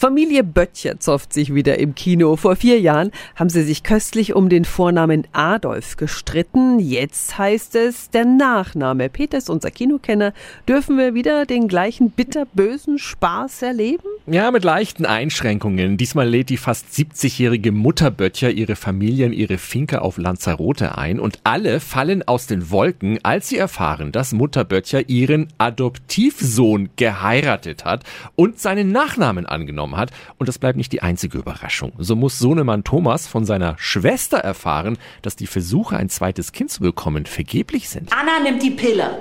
Familie Böttcher zofft sich wieder im Kino. Vor vier Jahren haben sie sich köstlich um den Vornamen Adolf gestritten. Jetzt heißt es der Nachname. Peter ist unser Kinokenner. Dürfen wir wieder den gleichen bitterbösen Spaß erleben? Ja, mit leichten Einschränkungen. Diesmal lädt die fast 70-jährige Mutter Böttcher ihre Familie in ihre Finke auf Lanzarote ein und alle fallen aus den Wolken, als sie erfahren, dass Mutter Böttcher ihren Adoptivsohn geheiratet hat und seinen Nachnamen angenommen hat. Und das bleibt nicht die einzige Überraschung. So muss Sohnemann Thomas von seiner Schwester erfahren, dass die Versuche, ein zweites Kind zu bekommen, vergeblich sind. Anna nimmt die Pille.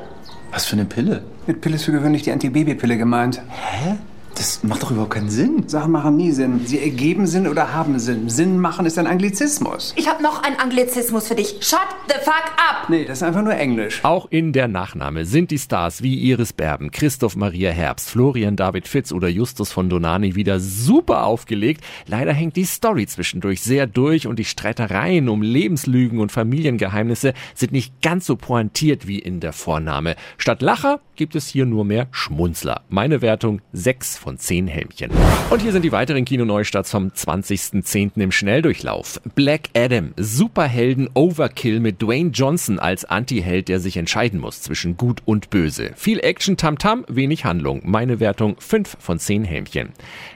Was für eine Pille? Mit Pille ist für gewöhnlich die Antibabypille gemeint. Hä? Das macht doch überhaupt keinen Sinn. Sachen machen nie Sinn. Sie ergeben Sinn oder haben Sinn. Sinn machen ist ein Anglizismus. Ich habe noch einen Anglizismus für dich. Shut the fuck up! Nee, das ist einfach nur Englisch. Auch in der Nachname sind die Stars wie Iris Berben, Christoph Maria Herbst, Florian David Fitz oder Justus von Donani wieder super aufgelegt. Leider hängt die Story zwischendurch sehr durch und die Streitereien um Lebenslügen und Familiengeheimnisse sind nicht ganz so pointiert wie in der Vorname. Statt Lacher gibt es hier nur mehr Schmunzler. Meine Wertung 6 von 10 Helmchen. Und hier sind die weiteren Kinoneustarts vom 20.10. im Schnelldurchlauf. Black Adam, Superhelden Overkill mit Dwayne Johnson als Antiheld, der sich entscheiden muss zwischen Gut und Böse. Viel Action, Tamtam, -Tam, wenig Handlung. Meine Wertung 5 von 10 Helmchen.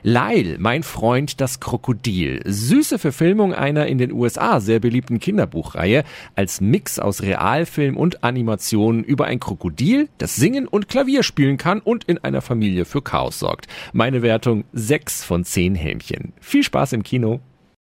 Lyle, mein Freund, das Krokodil. Süße Verfilmung einer in den USA sehr beliebten Kinderbuchreihe als Mix aus Realfilm und Animation über ein Krokodil, das singen und Klavier spielen kann und in einer Familie für Chaos sorgt. Meine Wertung 6 von 10 Helmchen. Viel Spaß im Kino.